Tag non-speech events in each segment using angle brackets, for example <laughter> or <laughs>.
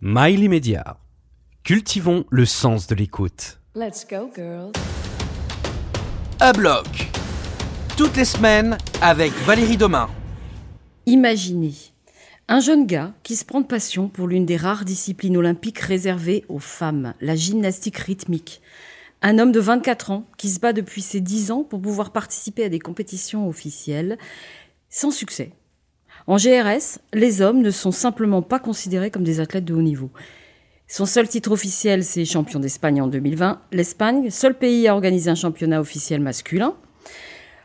Miley Media. Cultivons le sens de l'écoute. Let's go, girls. À bloc. Toutes les semaines avec Valérie Domain. Imaginez un jeune gars qui se prend de passion pour l'une des rares disciplines olympiques réservées aux femmes, la gymnastique rythmique. Un homme de 24 ans qui se bat depuis ses 10 ans pour pouvoir participer à des compétitions officielles, sans succès. En GRS, les hommes ne sont simplement pas considérés comme des athlètes de haut niveau. Son seul titre officiel, c'est champion d'Espagne en 2020. L'Espagne, seul pays à organiser un championnat officiel masculin.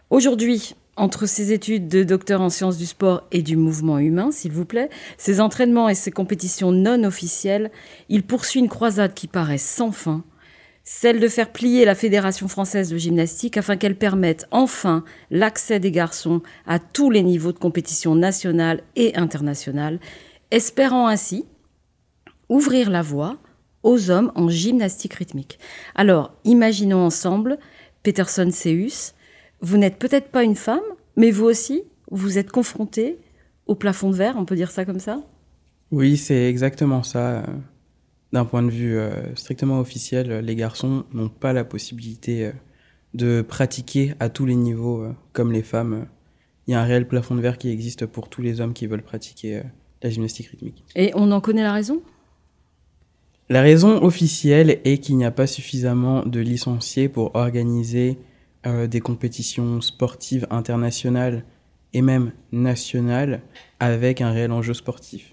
Aujourd'hui, entre ses études de docteur en sciences du sport et du mouvement humain, s'il vous plaît, ses entraînements et ses compétitions non officielles, il poursuit une croisade qui paraît sans fin, celle de faire plier la Fédération française de gymnastique afin qu'elle permette enfin l'accès des garçons à tous les niveaux de compétition nationale et internationale, espérant ainsi ouvrir la voie aux hommes en gymnastique rythmique. Alors, imaginons ensemble, Peterson Seus, vous n'êtes peut-être pas une femme, mais vous aussi, vous êtes confronté au plafond de verre, on peut dire ça comme ça? Oui, c'est exactement ça. D'un point de vue euh, strictement officiel, les garçons n'ont pas la possibilité euh, de pratiquer à tous les niveaux euh, comme les femmes. Il y a un réel plafond de verre qui existe pour tous les hommes qui veulent pratiquer la gymnastique rythmique. Et on en connaît la raison? La raison officielle est qu'il n'y a pas suffisamment de licenciés pour organiser euh, des compétitions sportives internationales et même nationales avec un réel enjeu sportif.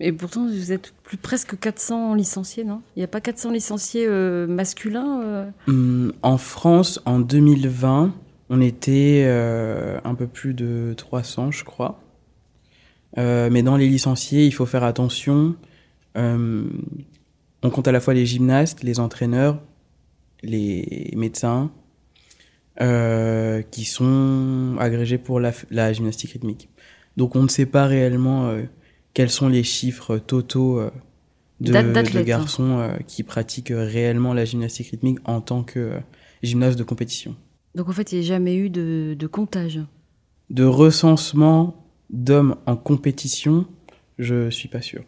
Et pourtant, vous êtes plus presque 400 licenciés, non? Il n'y a pas 400 licenciés euh, masculins euh? Hum, En France, en 2020, on était un peu plus de 300, je crois. mais dans les licenciés, il faut faire attention. on compte à la fois les gymnastes, les entraîneurs, les médecins, euh, qui sont agrégés pour la, gymnastique rythmique. Donc on ne sait pas réellement euh, quels sont les chiffres totaux euh, de, de, hein. garçons qui pratiquent réellement la gymnastique rythmique en tant que gymnaste de compétition? Donc en fait, il n'y a jamais eu de, de comptage De recensement d'hommes en compétition, je suis pas sûr.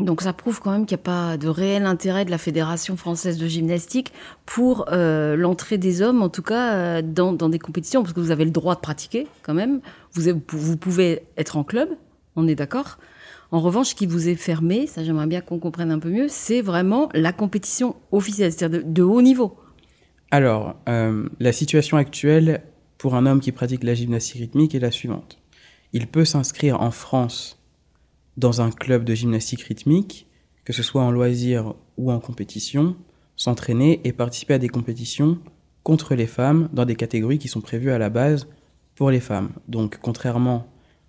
Donc ça prouve quand même qu'il n'y a pas de réel intérêt de la Fédération française de gymnastique pour euh, l'entrée des hommes, en tout cas euh, dans, dans, des compétitions, parce que vous avez le droit de pratiquer quand même. Vous, vous pouvez être en club, on est d'accord? En revanche, ce qui vous est fermé, ça j'aimerais bien qu'on comprenne un peu mieux, c'est vraiment la compétition officielle, c'est-à-dire de, haut niveau. Alors, euh, la situation actuelle pour un homme qui pratique la gymnastique rythmique est la suivante. Il peut s'inscrire en France dans un club de gymnastique rythmique, que ce soit en loisir ou en compétition, s'entraîner et participer à des compétitions contre les femmes dans des catégories qui sont prévues à la base pour les femmes. Donc contrairement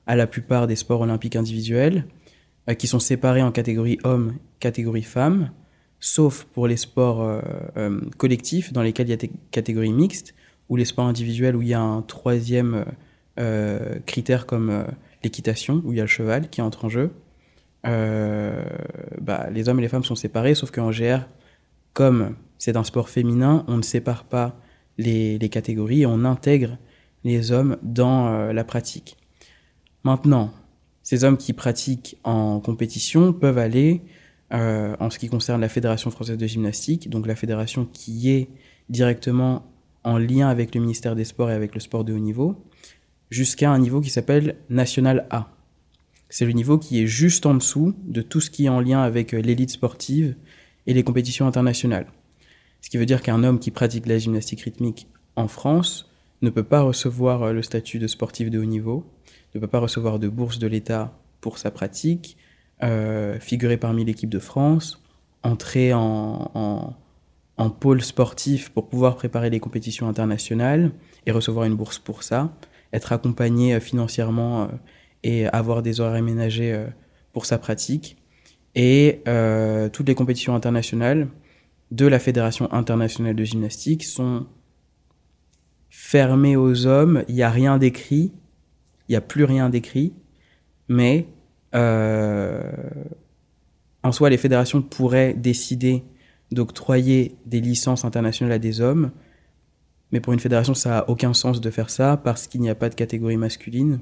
à la plupart des sports olympiques individuels, euh, qui sont séparés en catégorie hommes, catégorie femmes, sauf pour les sports euh, euh, collectifs dans lesquels il y a des catégories mixtes, ou les sports individuels où il y a un troisième critère comme l'équitation, où il y a le cheval qui entre en jeu. Bah, les hommes et les femmes sont séparés, sauf qu'en GR, comme c'est un sport féminin, on ne sépare pas les, les catégories on intègre les hommes dans la pratique. Maintenant, ces hommes qui pratiquent en compétition peuvent aller, euh, en ce qui concerne la Fédération française de gymnastique, donc la fédération qui est directement en lien avec le ministère des Sports et avec le sport de haut niveau, jusqu'à un niveau qui s'appelle National A. C'est le niveau qui est juste en dessous de tout ce qui est en lien avec euh, l'élite sportive et les compétitions internationales. Ce qui veut dire qu'un homme qui pratique la gymnastique rythmique en France ne peut pas recevoir euh, le statut de sportif de haut niveau, ne peut pas recevoir de bourse de l'État pour sa pratique, euh, figurer parmi l'équipe de France, entrer en, en, pôle sportif pour pouvoir préparer les compétitions internationales et recevoir une bourse pour ça, être accompagné euh, financièrement et avoir des horaires aménagés pour sa pratique. Et toutes les compétitions internationales de la Fédération internationale de gymnastique sont fermées aux hommes. Il n'y a rien d'écrit, il n'y a plus rien d'écrit, mais euh, en soi, les fédérations pourraient décider d'octroyer des licences internationales à des hommes, mais pour une fédération, ça n'a aucun sens de faire ça parce qu'il n'y a pas de catégorie masculine.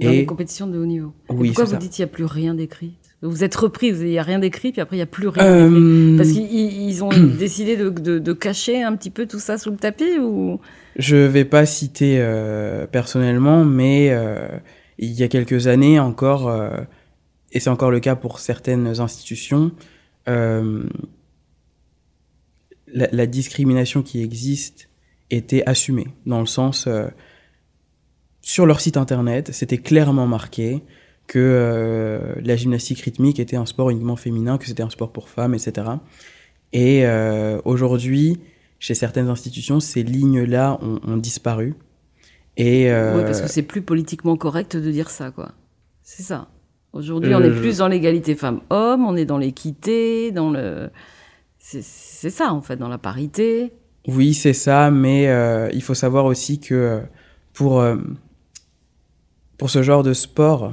Dans et... les compétitions de haut niveau. Oui, pourquoi vous dites qu'il n'y a plus rien d'écrit? Vous êtes repris, il n'y a rien d'écrit, puis après il n'y a plus rien. Euh... Parce qu'ils ont <clears throat> décidé de, de, de, cacher un petit peu tout ça sous le tapis ou? Je vais pas citer euh, personnellement, mais euh, il y a quelques années encore, et c'est encore le cas pour certaines institutions, la, la, discrimination qui existe était assumée, dans le sens, euh, sur leur site internet, c'était clairement marqué que euh, la gymnastique rythmique était un sport uniquement féminin, que c'était un sport pour femmes, etc. Et euh, aujourd'hui, chez certaines institutions, ces lignes-là ont, ont, disparu. Et euh, oui, parce que c'est plus politiquement correct de dire ça, quoi. C'est ça. Aujourd'hui, on est plus dans l'égalité femmes-hommes, on est dans l'équité, dans le. C'est ça, en fait, dans la parité. Oui, c'est ça, mais euh, il faut savoir aussi que pour, euh, pour ce genre de sport,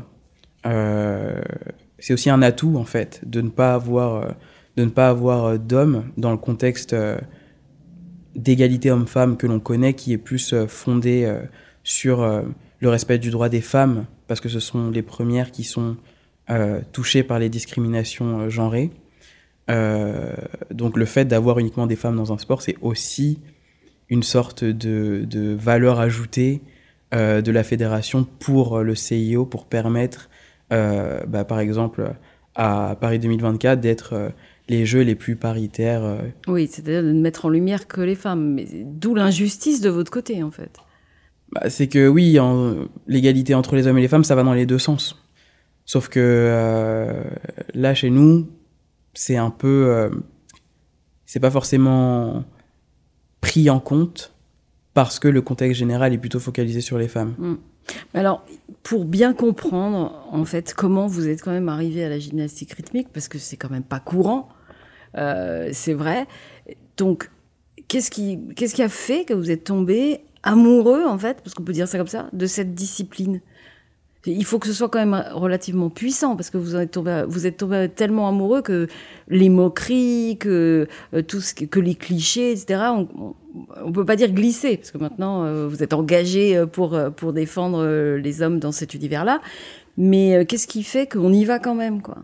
c'est aussi un atout en fait de ne pas avoir euh, de ne pas avoir euh, d'hommes dans le contexte d'égalité homme-femme que l'on connaît qui est plus fondé sur le respect du droit des femmes parce que ce sont les premières qui sont touchées par les discriminations genrées. donc le fait d'avoir uniquement des femmes dans un sport, c'est aussi une sorte de, valeur ajoutée euh, de la fédération pour le CIO, pour permettre euh, bah, par exemple, à Paris 2024, d'être euh, les jeux les plus paritaires. Euh. Oui, c'est-à-dire de ne mettre en lumière que les femmes. Mais d'où l'injustice de votre côté, en fait. Bah, c'est que oui, l'égalité entre les hommes et les femmes, ça va dans les deux sens. Sauf que euh, là, chez nous, c'est un peu. Euh, c'est pas forcément pris en compte parce que le contexte général est plutôt focalisé sur les femmes. Mm. Alors, pour bien comprendre, en fait, comment vous êtes quand même arrivé à la gymnastique rythmique, parce que c'est quand même pas courant, euh, c'est vrai. Donc, qu'est-ce qui, qu'est-ce qui a fait que vous êtes tombé amoureux, en fait, parce qu'on peut dire ça comme ça, de cette discipline? Il faut que ce soit quand même relativement puissant parce que vous êtes tombé, tellement amoureux que les moqueries, que euh, tout ce que, les clichés, etc. On, on, peut pas dire glisser parce que maintenant euh, vous êtes engagé euh, pour pour défendre les hommes dans cet univers-là. Mais qu'est-ce qui fait qu'on y va quand même, quoi?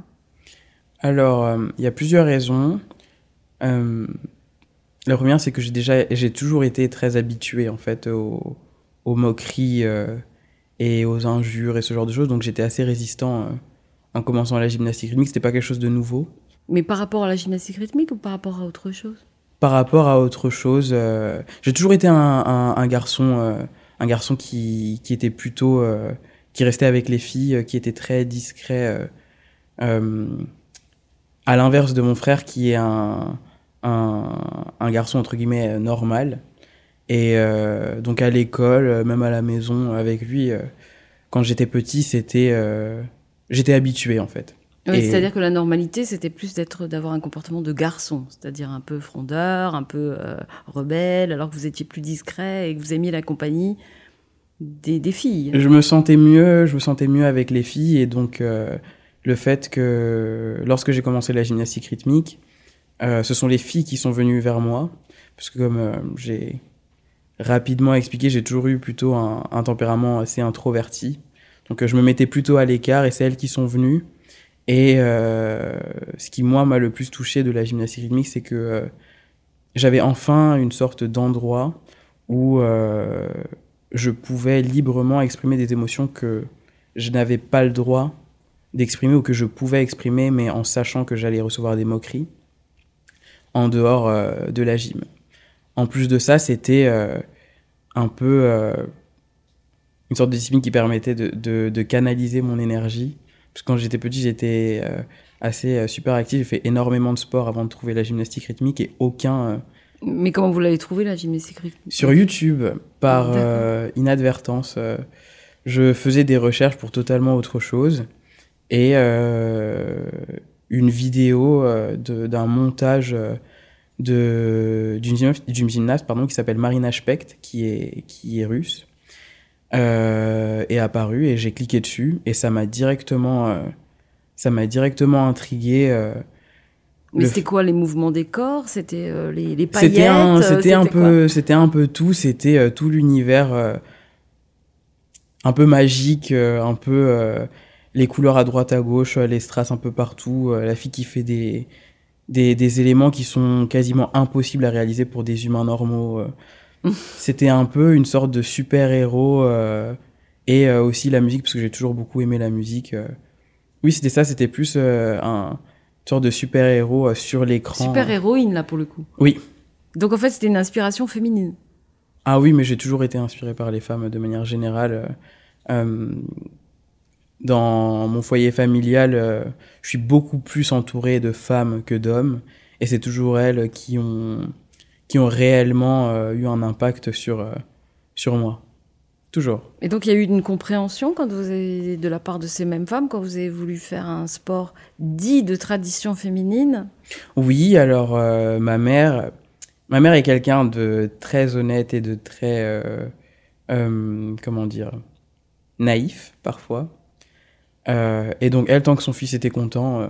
Alors, il y a plusieurs raisons. la première, c'est que j'ai déjà, j'ai toujours été très habitué en fait aux moqueries et aux injures et ce genre de choses. Donc j'étais assez résistant euh, en commençant la gymnastique rythmique. C'était pas quelque chose de nouveau. Mais par rapport à la gymnastique rythmique ou par rapport à autre chose? Par rapport à autre chose, euh, j'ai toujours été un, un, un garçon, euh, un garçon qui, qui était plutôt, qui restait avec les filles, qui était très discret. À l'inverse de mon frère qui est un, un, un garçon entre guillemets normal et euh, donc à l'école, euh, même à la maison avec lui, euh, quand j'étais petit, c'était, euh, j'étais habitué en fait. Oui, c'est-à-dire que la normalité, c'était plus d'être, d'avoir un comportement de garçon, c'est-à-dire un peu frondeur, un peu euh, rebelle, alors que vous étiez plus discret et que vous aimiez la compagnie des, des filles. Je me sentais mieux, je me sentais mieux avec les filles et donc euh, le fait que lorsque j'ai commencé la gymnastique rythmique, euh, ce sont les filles qui sont venues vers moi parce que comme euh, j'ai rapidement expliqué, j'ai toujours eu plutôt un, tempérament assez introverti. Donc euh, je me mettais plutôt à l'écart et c'est elles qui sont venues. Et euh, ce qui, moi, m'a le plus touché de la gymnastique rythmique, c'est que euh, j'avais enfin une sorte d'endroit où je pouvais librement exprimer des émotions que je n'avais pas le droit d'exprimer ou que je pouvais exprimer, mais en sachant que j'allais recevoir des moqueries en dehors de la gym. En plus de ça, c'était un peu euh, une sorte de discipline qui permettait de, de, de canaliser mon énergie. Parce que quand j'étais petit, j'étais euh, assez euh, super actif. J'ai fait énormément de sport avant de trouver la gymnastique rythmique et aucun. Mais comment vous l'avez trouvé, la gymnastique rythmique? Sur YouTube, par inadvertance, je faisais des recherches pour totalement autre chose. Et une vidéo d'un montage d'une gymnaste, pardon qui s'appelle Marina Specht qui est qui est russe euh, est apparue et j'ai cliqué dessus et ça m'a directement euh, ça m'a directement intrigué euh, Mais c'était quoi les mouvements des corps? C'était les, les c'était paillettes un c'était un peu c'était un peu tout c'était tout l'univers un peu magique un peu les couleurs à droite à gauche, les strass un peu partout, la fille qui fait des, des, des, éléments qui sont quasiment impossibles à réaliser pour des humains normaux. <laughs> C'était un peu une sorte de super-héros et aussi la musique, parce que j'ai toujours beaucoup aimé la musique. Oui, c'était ça, c'était plus un une sorte de super-héros sur l'écran. Super-héroïne, là, pour le coup. Oui. Donc, en fait, c'était une inspiration féminine. Ah oui, mais j'ai toujours été inspiré par les femmes de manière générale. Euh, dans mon foyer familial, euh, je suis beaucoup plus entouré de femmes que d'hommes, et c'est toujours elles qui ont, qui ont réellement euh, eu un impact sur, sur moi. Toujours. Et donc il y a eu une compréhension quand vous avez, de la part de ces mêmes femmes quand vous avez voulu faire un sport dit de tradition féminine? Oui, alors ma mère, Ma mère est quelqu'un de très honnête et de très, euh, euh, comment dire, naïf parfois. Euh, et donc elle, tant que son fils était content,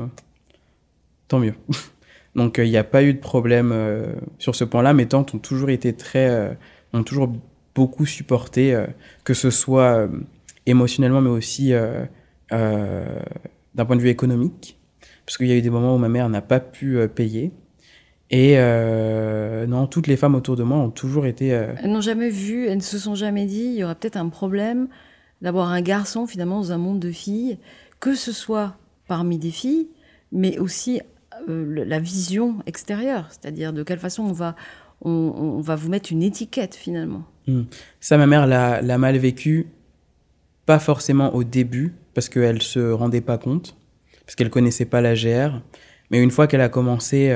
tant mieux. <laughs> donc il n'y a pas eu de problème sur ce point-là. Mes tantes ont toujours été très, ont toujours beaucoup supporté, que ce soit émotionnellement, mais aussi d'un point de vue économique, parce qu'il y a eu des moments où ma mère n'a pas pu payer. Et euh, non, toutes les femmes autour de moi ont toujours été. Euh, elles n'ont jamais vu, elles ne se sont jamais dit, il y aura peut-être un problème d'avoir un garçon finalement dans un monde de filles, que ce soit parmi des filles, mais aussi euh, la vision extérieure, c'est-à-dire de quelle façon on va, on, va vous mettre une étiquette finalement. Hmm. Ça, ma mère l'a mal vécu, pas forcément au début, parce qu'elle se rendait pas compte, parce qu'elle connaissait pas la GR, mais une fois qu'elle a commencé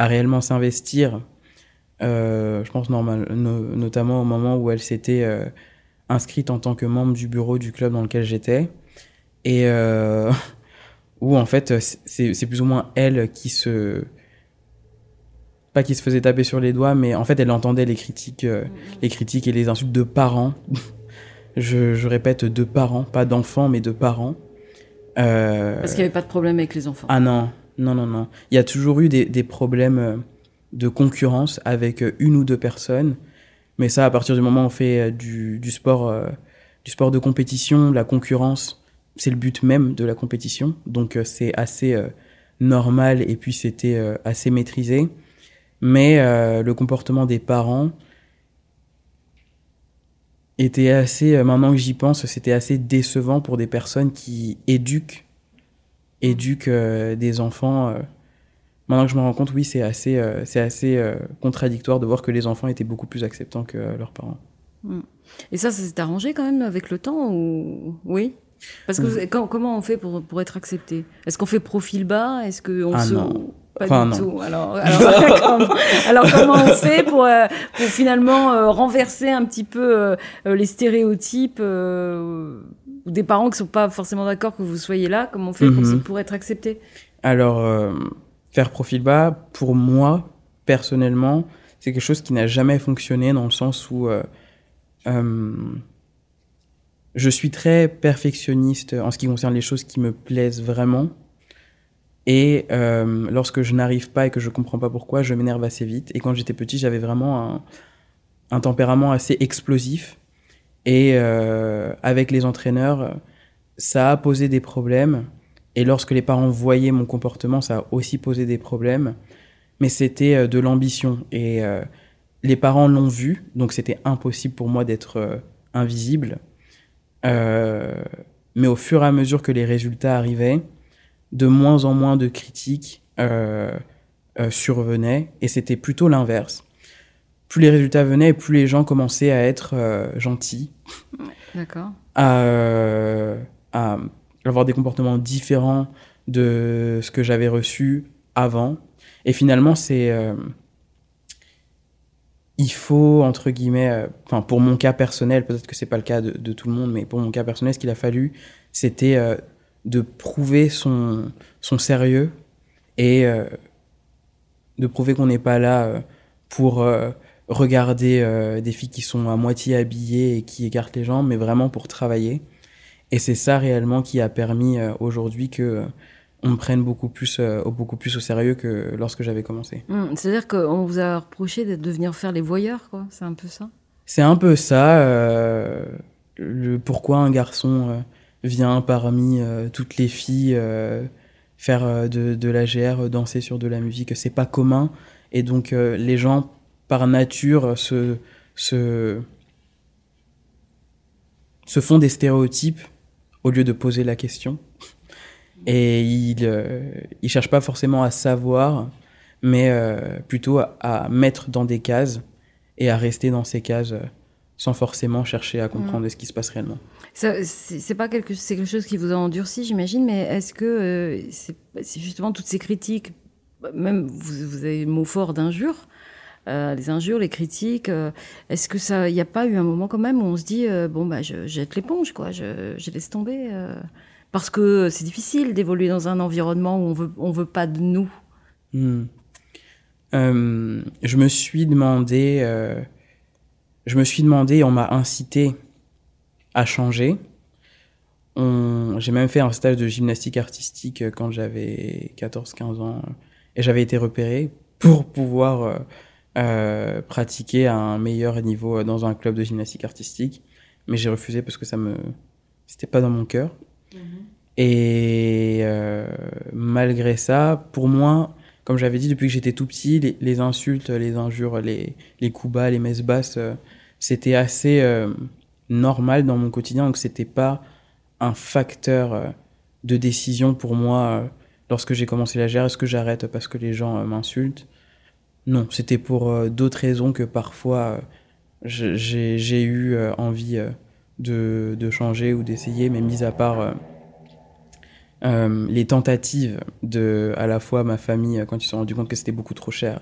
à réellement s'investir. Euh, je pense normal, notamment au moment où elle s'était euh, inscrite en tant que membre du bureau du club dans lequel j'étais. Et euh, <laughs> où en fait, c'est plus ou moins elle qui se. Pas qui se faisait taper sur les doigts, mais en fait, elle entendait les critiques, les critiques et les insultes de parents. <laughs> je, je, répète, de parents, pas d'enfants, mais de parents. Parce qu'il n'y avait pas de problème avec les enfants. Ah non, non, non, non. Il y a toujours eu des, problèmes euh, de concurrence avec euh, une ou deux personnes. Mais ça, à partir du moment où on fait euh, du, sport, du sport de compétition, la concurrence, c'est le but même de la compétition. Donc c'est assez normal et puis c'était assez maîtrisé. Mais le comportement des parents était assez, maintenant que j'y pense, c'était assez décevant pour des personnes qui éduquent éduque euh, des enfants. Euh. Maintenant que je me rends compte, oui, c'est assez, euh, c'est assez contradictoire de voir que les enfants étaient beaucoup plus acceptants que leurs parents. Hmm. Et ça, ça s'est arrangé quand même avec le temps ou... Oui? Parce que comment on fait pour, pour être accepté? Est-ce qu'on fait profil bas? Est-ce qu'on ah, se... Non. Pas du tout? Alors, <laughs> <laughs> alors, comment, on fait pour, pour finalement renverser un petit peu les stéréotypes ou des parents qui sont pas forcément d'accord que vous soyez là? Comment on fait mhm. pour, être accepté? Alors, euh, faire profil bas, pour moi, personnellement, c'est quelque chose qui n'a jamais fonctionné dans le sens où euh, euh, je suis très perfectionniste en ce qui concerne les choses qui me plaisent vraiment. Et lorsque je n'arrive pas et que je comprends pas pourquoi, je m'énerve assez vite. Et quand j'étais petit, j'avais vraiment un, un tempérament assez explosif. Et euh, avec les entraîneurs, ça a posé des problèmes. Et lorsque les parents voyaient mon comportement, ça a aussi posé des problèmes. Mais c'était euh, de l'ambition. Et euh, les parents l'ont vu, donc c'était impossible pour moi d'être invisible. mais au fur et à mesure que les résultats arrivaient, de moins en moins de critiques survenaient. Et c'était plutôt l'inverse plus les résultats venaient, plus les gens commençaient à être euh, gentils. D'accord. Euh, à, avoir des comportements différents de ce que j'avais reçu avant. Et finalement, c'est. Euh, il faut, entre guillemets, enfin, pour mon cas personnel, peut-être que c'est pas le cas de, tout le monde, mais pour mon cas personnel, ce qu'il a fallu, c'était de prouver son, son sérieux et de prouver qu'on n'est pas là pour regarder euh, des filles qui sont à moitié habillées et qui écartent les jambes, mais vraiment pour travailler. Et c'est ça réellement qui a permis euh, aujourd'hui que euh, on me prenne beaucoup plus, beaucoup plus au sérieux que lorsque j'avais commencé. Mmh, c'est-à-dire qu'on vous a reproché de venir faire les voyeurs, quoi. C'est un peu ça? C'est un peu ça. le pourquoi un garçon vient parmi toutes les filles faire de, de la GR, danser sur de la musique. C'est pas commun. Et donc, les gens, par nature, se, se, se font des stéréotypes au lieu de poser la question. Et ils ne cherchent pas forcément à savoir, mais plutôt à, à, mettre dans des cases et à rester dans ces cases sans forcément chercher à comprendre mm. ce qui se passe réellement. C'est pas quelque, quelque chose qui vous a endurci, j'imagine, mais est-ce que euh, c'est justement toutes ces critiques, même vous, avez le mot fort d'injures, euh, les injures, les critiques, euh, est-ce que ça, il n'y a pas eu un moment quand même où on se dit bon bah je jette l'éponge quoi, je, je, laisse tomber parce que c'est difficile d'évoluer dans un environnement où on veut on veut pas de nous. Hmm. je me suis demandé je me suis demandé, on m'a incité à changer. J'ai même fait un stage de gymnastique artistique quand j'avais 14-15 ans et j'avais été repéré pour pouvoir euh, euh, pratiquer à un meilleur niveau dans un club de gymnastique artistique. Mais j'ai refusé parce que ça me. C'était pas dans mon cœur. Mm-hmm. Et euh, malgré ça, pour moi, comme j'avais dit depuis que j'étais tout petit, les, insultes, les injures, les, les coups bas, les messes basses, c'était assez euh, normal dans mon quotidien, donc c'était pas un facteur euh, de décision pour moi euh, lorsque j'ai commencé la GR. Est-ce que j'arrête parce que les gens m'insultent? Non, c'était pour d'autres raisons que parfois j'ai eu envie de, changer ou d'essayer, mais mis à part les tentatives de à la fois ma famille quand ils se sont rendus compte que c'était beaucoup trop cher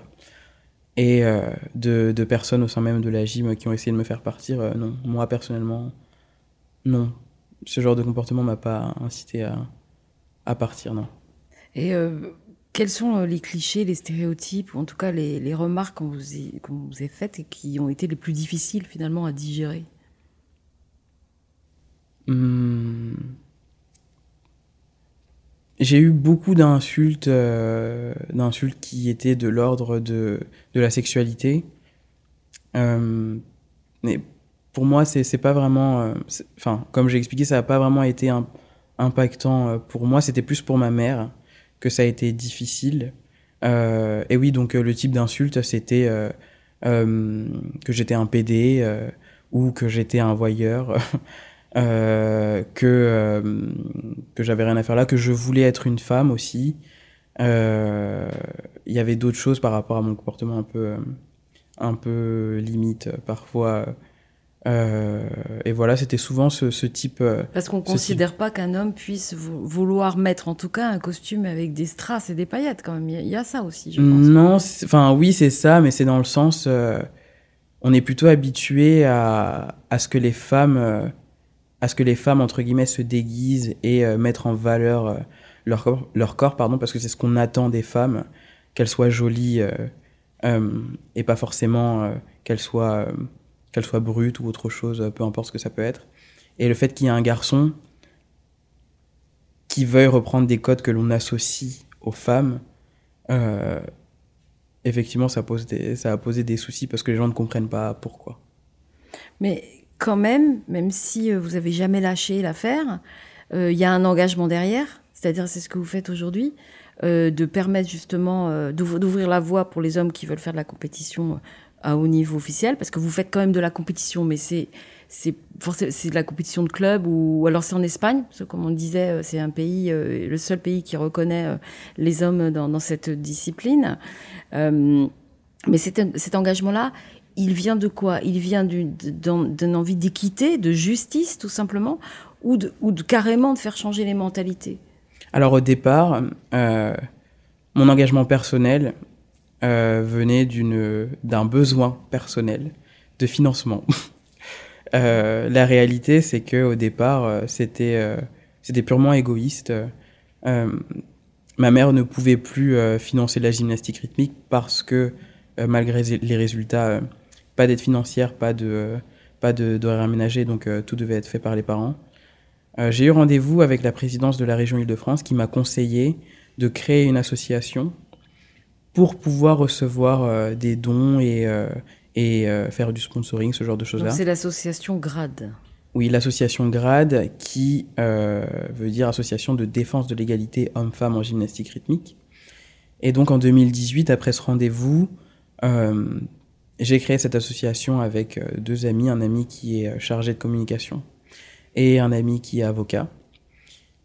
et euh, de, personnes au sein même de la gym qui ont essayé de me faire partir, euh, non. Moi, personnellement, non. Ce genre de comportement m'a pas incité à, à, partir, non. Et euh, quels sont les clichés, les stéréotypes, ou en tout cas les, remarques qu'on vous, a faites et qui ont été les plus difficiles finalement à digérer? Hum j'ai eu beaucoup d'insultes, euh, d'insultes qui étaient de l'ordre de, de la sexualité. Euh, mais pour moi, c'est, pas vraiment. Euh, enfin, comme j'ai expliqué, ça n'a pas vraiment été impactant euh, pour moi. C'était plus pour ma mère que ça a été difficile. Euh, et oui, donc le type d'insulte, c'était que j'étais un PD ou que j'étais un voyeur. <laughs> Euh, que, euh, que j'avais rien à faire là, que je voulais être une femme aussi. Euh, il y avait d'autres choses par rapport à mon comportement un peu, un peu limite parfois. Et voilà, c'était souvent ce, ce type. Parce qu'on ne considère pas qu'un homme puisse vouloir mettre en tout cas un costume avec des strass et des paillettes quand même. Il y, a ça aussi, je pense. Non, enfin oui, c'est ça, mais c'est dans le sens. on est plutôt habitué à, à, ce que les femmes à ce que les femmes, entre guillemets, se déguisent et euh, mettre en valeur euh, leur, corps, leur corps, pardon, parce que c'est ce qu'on attend des femmes, qu'elles soient jolies euh, et pas forcément qu'elles soient, qu'elles soient brutes ou autre chose, peu importe ce que ça peut être. Et le fait qu'il y ait un garçon qui veuille reprendre des codes que l'on associe aux femmes, effectivement, ça, pose des, ça a posé des soucis parce que les gens ne comprennent pas pourquoi. Mais quand même, même si euh, vous avez jamais lâché l'affaire, euh, il y a un engagement derrière, c'est-à-dire c'est ce que vous faites aujourd'hui, euh, de permettre justement d'ouvrir la voie pour les hommes qui veulent faire de la compétition à haut niveau officiel, parce que vous faites quand même de la compétition, mais c'est c'est de la compétition de club ou, alors c'est en Espagne, parce que comme on disait, c'est un pays, le seul pays qui reconnaît les hommes dans, cette discipline. mais cet engagement-là, il vient de quoi? Il vient d'une envie d'équité, de justice, tout simplement, ou, de, ou de, carrément de faire changer les mentalités? Alors au départ, euh, mon engagement personnel euh, venait d'un besoin personnel de financement. <laughs> Euh, la réalité, c'est que au départ, c'était c'était purement égoïste. ma mère ne pouvait plus financer la gymnastique rythmique parce que malgré les résultats pas d'aide financière, pas de pas d'horaire aménagé, donc euh, tout devait être fait par les parents. Euh, j'ai eu rendez-vous avec la présidence de la région Île-de-France qui m'a conseillé de créer une association pour pouvoir recevoir euh, des dons et, et faire du sponsoring, ce genre de choses-là. C'est l'association GRAD. Oui, l'association GRAD, qui euh, veut dire Association de défense de l'égalité homme-femme en gymnastique rythmique. Et donc en 2018, après ce rendez-vous, euh, j'ai créé cette association avec euh, deux amis, un ami qui est chargé de communication et un ami qui est avocat.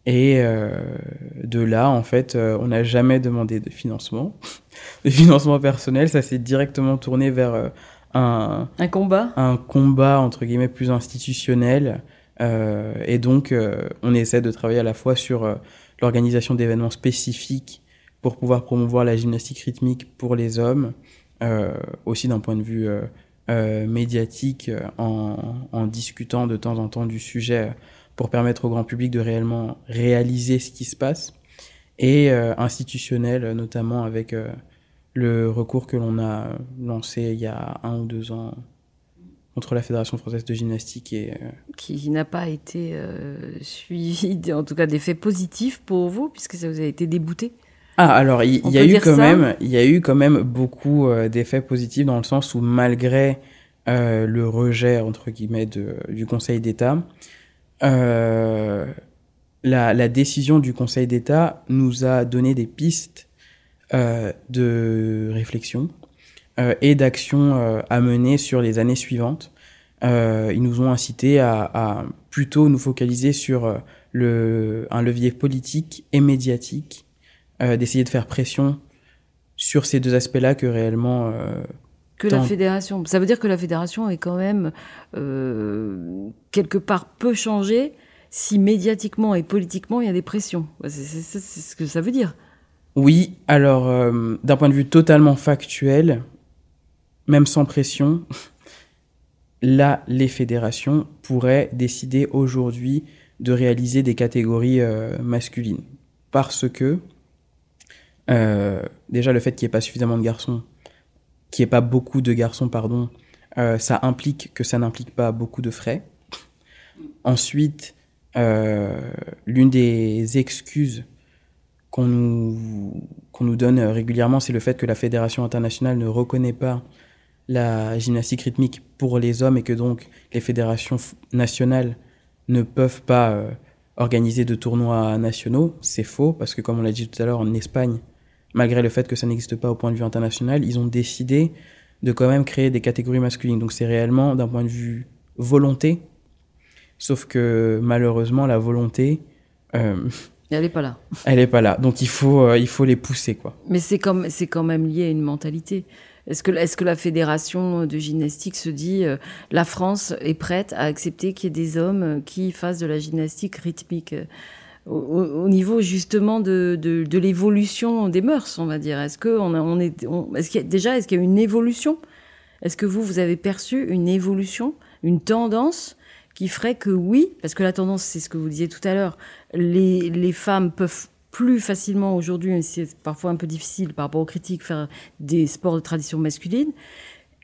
Et de là, en fait, on n'a jamais demandé de financement, <laughs> de financement personnel. Ça s'est directement tourné vers un, un combat? Un combat, entre guillemets, plus institutionnel. Euh, et donc, euh, on essaie de travailler à la fois sur euh, l'organisation d'événements spécifiques pour pouvoir promouvoir la gymnastique rythmique pour les hommes, aussi d'un point de vue médiatique, en, en, discutant de temps en temps du sujet pour permettre au grand public de réellement réaliser ce qui se passe, et institutionnel, notamment avec le recours que l'on a lancé il y a un ou deux ans contre la Fédération française de gymnastique et euh, qui n'a pas été euh, suivi, en tout cas d'effets positifs pour vous puisque ça vous a été débouté. Ah alors il y, a eu quand même il y a eu quand même beaucoup euh, d'effets positifs dans le sens où malgré le rejet entre guillemets de, du Conseil d'État, la, la décision du Conseil d'État nous a donné des pistes euh, de réflexion euh, et d'action euh, à mener sur les années suivantes. ils nous ont incité à, à, plutôt nous focaliser sur le, un levier politique et médiatique, d'essayer de faire pression sur ces deux aspects-là que réellement que la fédération. Ça veut dire que la fédération est quand même euh, quelque part peu changée si médiatiquement et politiquement il y a des pressions. C'est ce que ça veut dire. Oui, alors euh, d'un point de vue totalement factuel, même sans pression, <laughs> là, les fédérations pourraient décider aujourd'hui de réaliser des catégories euh, masculines. Parce que, déjà, le fait qu'il n'y ait pas suffisamment de garçons, qu'il n'y ait pas beaucoup de garçons, pardon, ça implique que ça n'implique pas beaucoup de frais. Ensuite, l'une des excuses qu'on nous, qu'on nous donne régulièrement, c'est le fait que la Fédération internationale ne reconnaît pas la gymnastique rythmique pour les hommes et que donc les fédérations nationales ne peuvent pas euh, organiser de tournois nationaux. C'est faux parce que comme on l'a dit tout à l'heure en Espagne, malgré le fait que ça n'existe pas au point de vue international, ils ont décidé de quand même créer des catégories masculines. Donc c'est réellement d'un point de vue volonté, sauf que malheureusement la volonté euh, elle n'est pas là. <laughs> Elle n'est pas là. Donc il faut, euh, il faut les pousser. quoi. Mais c'est comme, c'est quand même lié à une mentalité. Est-ce que, est que la fédération de gymnastique se dit euh, la France est prête à accepter qu'il y ait des hommes qui fassent de la gymnastique rythmique? Au, niveau justement de, de, l'évolution des mœurs, on va dire. Est-ce que on, est, qu'il y a, déjà est-ce qu'il y a une évolution? Est-ce que vous vous avez perçu une évolution, une tendance qui ferait que oui, parce que la tendance, c'est ce que vous disiez tout à l'heure, les, les femmes peuvent plus facilement aujourd'hui, c'est parfois un peu difficile par rapport aux critiques, faire des sports de tradition masculine.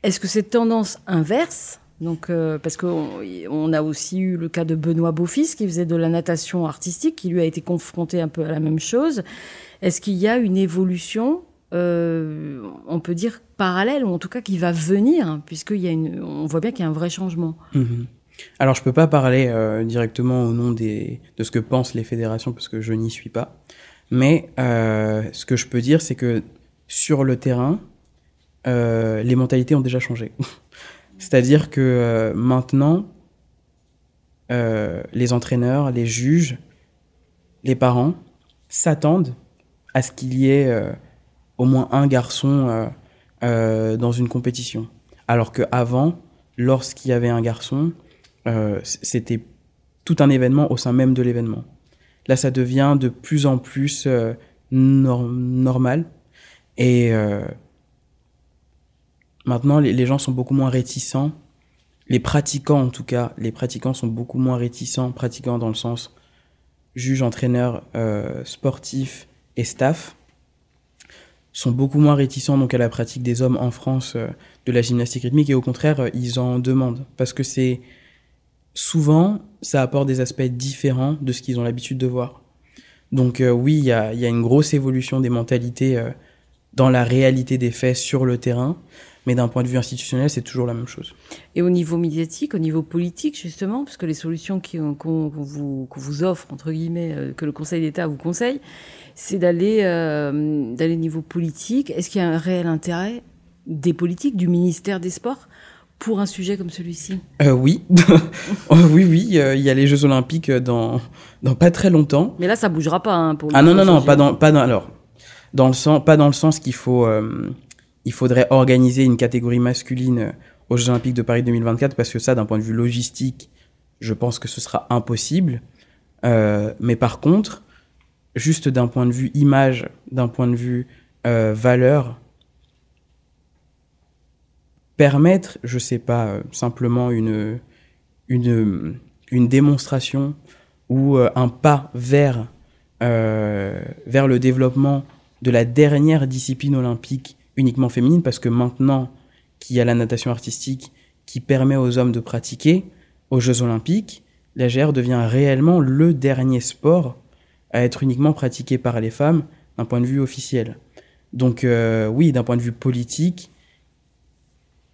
Est-ce que cette tendance inverse, donc, euh, parce qu'on on a aussi eu le cas de Benoît Beaufils qui faisait de la natation artistique, qui lui a été confronté un peu à la même chose. Est-ce qu'il y a une évolution, euh, on peut dire parallèle, ou en tout cas qui va venir, puisqu'il on voit bien qu'il y a un vrai changement. Mm-hmm. Alors, je peux pas parler euh, directement au nom de ce que pensent les fédérations parce que je n'y suis pas. Mais ce que je peux dire, c'est que sur le terrain, les mentalités ont déjà changé. <laughs> C'est-à-dire que maintenant, les entraîneurs, les juges, les parents s'attendent à ce qu'il y ait au moins un garçon dans une compétition. Alors qu'avant, lorsqu'il y avait un garçon, euh, c'était tout un événement au sein même de l'événement. Là, ça devient de plus en plus euh, normal. Et euh, maintenant, les, gens sont beaucoup moins réticents. Les pratiquants, en tout cas, les pratiquants sont beaucoup moins réticents. Pratiquants dans le sens juge, entraîneur, sportif et staff sont beaucoup moins réticents donc à la pratique des hommes en France de la gymnastique rythmique et au contraire ils en demandent parce que c'est souvent, ça apporte des aspects différents de ce qu'ils ont l'habitude de voir. Donc euh, oui, il y a, une grosse évolution des mentalités euh, dans la réalité des faits sur le terrain. Mais d'un point de vue institutionnel, c'est toujours la même chose. Et au niveau médiatique, au niveau politique, justement, parce que les solutions qu'on vous, vous, offre, entre guillemets, euh, que le Conseil d'État vous conseille, c'est d'aller euh, d'aller au niveau politique. Est-ce qu'il y a un réel intérêt des politiques, du ministère des Sports, pour un sujet comme celui-ci? <laughs> Euh, Oui, oui, oui. Il y a les Jeux Olympiques dans, dans pas très longtemps. Mais là, ça bougera pas hein, pour. Ah non, non, non, pas dans, pas dans. Alors, dans le sens, pas dans le sens qu'il faut il faudrait organiser une catégorie masculine aux Jeux Olympiques de Paris 2024 parce que ça, d'un point de vue logistique, je pense que ce sera impossible. Euh, mais par contre, juste d'un point de vue image, d'un point de vue euh, valeur, permettre, je sais pas, euh, simplement une, une, une démonstration ou un pas vers, vers le développement de la dernière discipline olympique uniquement féminine parce que maintenant qu'il y a la natation artistique qui permet aux hommes de pratiquer aux Jeux Olympiques, la GR devient réellement le dernier sport à être uniquement pratiqué par les femmes d'un point de vue officiel. Donc euh, oui, d'un point de vue politique,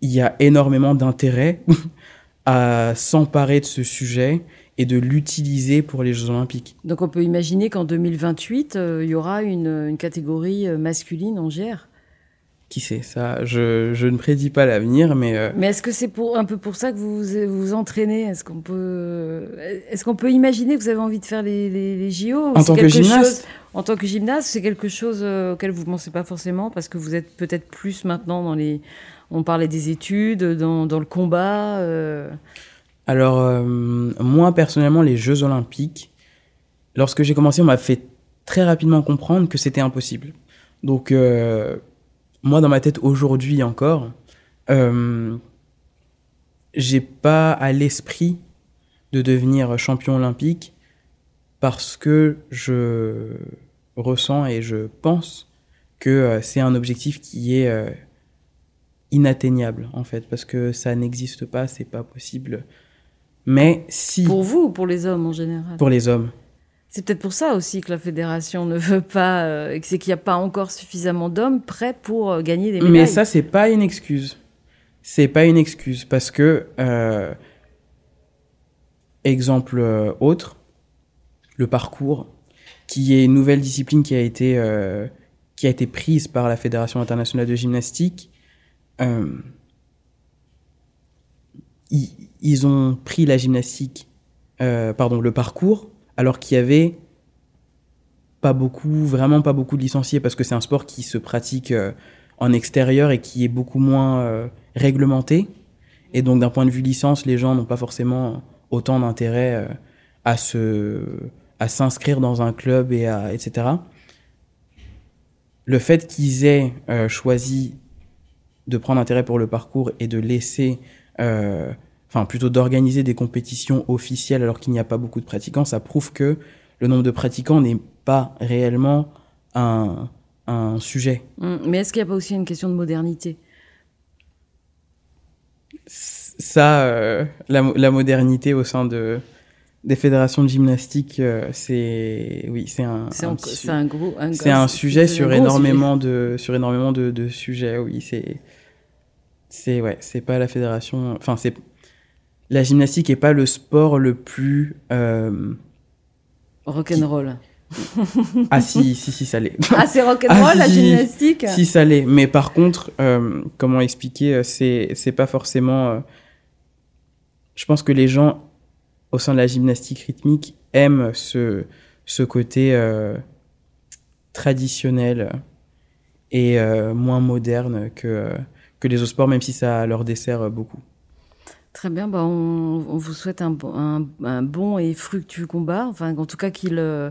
il y a énormément d'intérêt <laughs> à s'emparer de ce sujet et de l'utiliser pour les Jeux Olympiques. Donc on peut imaginer qu'en 2028, euh, il y aura une, une catégorie euh, masculine en GR qui sait ça je, je, ne prédis pas l'avenir, mais. Euh, mais est-ce que c'est pour un peu pour ça que vous vous entraînez? Est-ce qu'on peut est-ce qu'on peut imaginer que vous avez envie de faire les, les, les JO En tant que gymnaste. en tant que gymnaste, c'est quelque chose euh, auquel vous ne pensez pas forcément parce que vous êtes peut-être plus maintenant dans les. On parlait des études, dans, dans le combat. Euh... Alors moi personnellement, les Jeux Olympiques, lorsque j'ai commencé, on m'a fait très rapidement comprendre que c'était impossible. Donc moi, dans ma tête aujourd'hui encore, euh, j'ai pas à l'esprit de devenir champion olympique parce que je ressens et je pense que euh, c'est un objectif qui est euh, inatteignable en fait parce que ça n'existe pas, c'est pas possible. Mais si pour vous ou pour les hommes en général? Pour les hommes. C'est peut-être pour ça aussi que la fédération ne veut pas, euh, c'est qu'il n'y a pas encore suffisamment d'hommes prêts pour euh, gagner des médailles. Mais ça, c'est pas une excuse. C'est pas une excuse parce que, euh, exemple autre, le parcours, qui est une nouvelle discipline qui a été, qui a été prise par la Fédération internationale de gymnastique. Ils, ils, ont pris la gymnastique, pardon, le parcours alors qu'il y avait pas beaucoup, vraiment pas beaucoup de licenciés parce que c'est un sport qui se pratique euh, en extérieur et qui est beaucoup moins euh, réglementé. Et donc d'un point de vue licence, les gens n'ont pas forcément autant d'intérêt euh, à se à s'inscrire dans un club et à etc. Le fait qu'ils aient choisi de prendre intérêt pour le parcours et de laisser enfin plutôt d'organiser des compétitions officielles alors qu'il n'y a pas beaucoup de pratiquants, ça prouve que le nombre de pratiquants n'est pas réellement un, un sujet. Hum, mais est-ce qu'il n'y a pas aussi une question de modernité? Ça, euh, la, la, modernité au sein de, des fédérations de gymnastique, euh, c'est oui, c'est un, c'est un, gros, c'est un sujet sur énormément de sur énormément de, de sujets. Oui, c'est c'est ouais, c'est pas la fédération. Enfin, c'est la gymnastique est pas le sport le plus euh, rock'n'roll. ah si, si, si, ça l'est. <laughs> Ah, c'est rock'n'roll ah, la gymnastique Si, ça l'est. Mais par contre, euh, comment expliquer, euh, c'est, c'est pas forcément... Euh, je pense que les gens, au sein de la gymnastique rythmique, aiment ce, ce côté traditionnel et moins moderne que, que les autres sports, même si ça leur dessert beaucoup. Très bien, bah on, vous souhaite un, bon et fructueux combat, enfin en tout cas qu'il euh,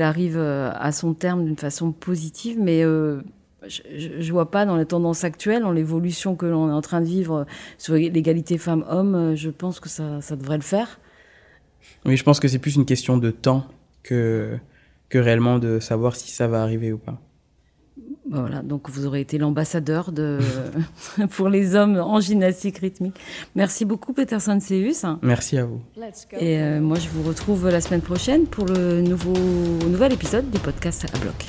arrive euh, à son terme d'une façon positive, mais euh, je ne vois pas dans les tendances actuelles, dans l'évolution que l'on est en train de vivre sur l'égalité femmes-hommes, je pense que ça, ça, devrait le faire. Oui, je pense que c'est plus une question de temps que, que réellement de savoir si ça va arriver ou pas. Voilà, donc vous aurez été l'ambassadeur de <laughs> pour les hommes en gymnastique rythmique. Merci beaucoup Peterson Seus. Merci à vous. Et euh, moi je vous retrouve la semaine prochaine pour le nouveau nouvel épisode du podcast à bloc.